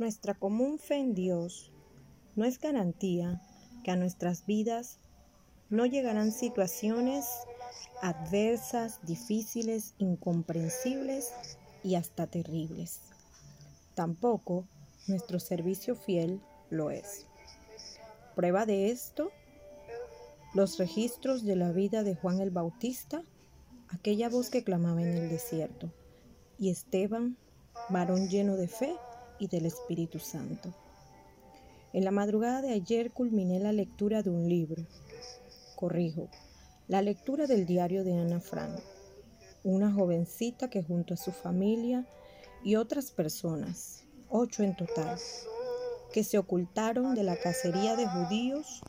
Nuestra común fe en Dios no es garantía que a nuestras vidas no llegarán situaciones adversas, difíciles, incomprensibles y hasta terribles. Tampoco nuestro servicio fiel lo es. Prueba de esto, los registros de la vida de Juan el Bautista, aquella voz que clamaba en el desierto, y Esteban, varón lleno de fe y del Espíritu Santo. En la madrugada de ayer culminé la lectura de un libro. Corrijo, la lectura del diario de Ana Frank, una jovencita que junto a su familia y otras personas, ocho en total, que se ocultaron de la cacería de judíos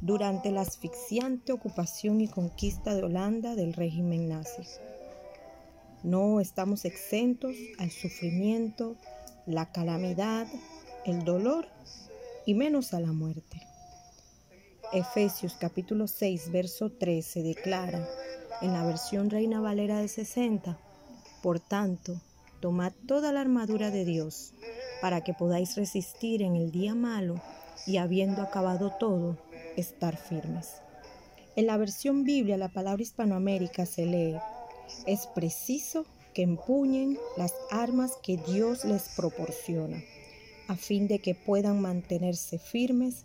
durante la asfixiante ocupación y conquista de Holanda del régimen nazi. No estamos exentos al sufrimiento, la calamidad, el dolor y menos a la muerte. Efesios capítulo 6, verso 13 declara en la versión Reina Valera de 60, por tanto, tomad toda la armadura de Dios para que podáis resistir en el día malo y habiendo acabado todo, estar firmes. En la versión Biblia, la palabra Hispanoamérica se lee, es preciso que empuñen las armas que Dios les proporciona a fin de que puedan mantenerse firmes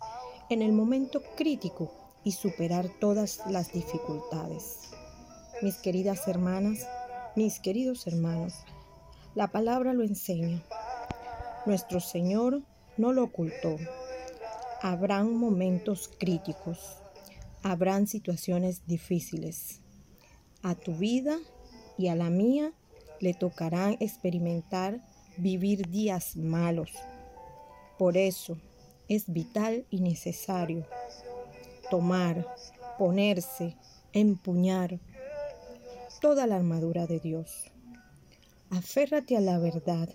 en el momento crítico y superar todas las dificultades. Mis queridas hermanas, mis queridos hermanos, la palabra lo enseña. Nuestro Señor no lo ocultó. Habrán momentos críticos, habrán situaciones difíciles. A tu vida y a la mía le tocarán experimentar vivir días malos, por eso es vital y necesario tomar, ponerse, empuñar toda la armadura de Dios. Aférrate a la verdad.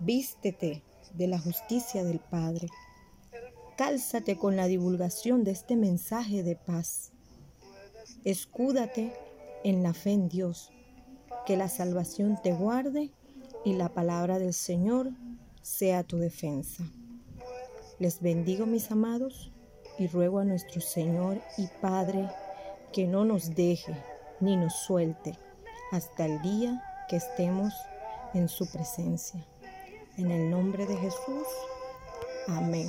Vístete de la justicia del Padre. Cálzate con la divulgación de este mensaje de paz. Escúdate en la fe en Dios. Que la salvación te guarde y la palabra del Señor sea tu defensa. Les bendigo mis amados y ruego a nuestro Señor y Padre que no nos deje ni nos suelte hasta el día que estemos en su presencia. En el nombre de Jesús. Amén.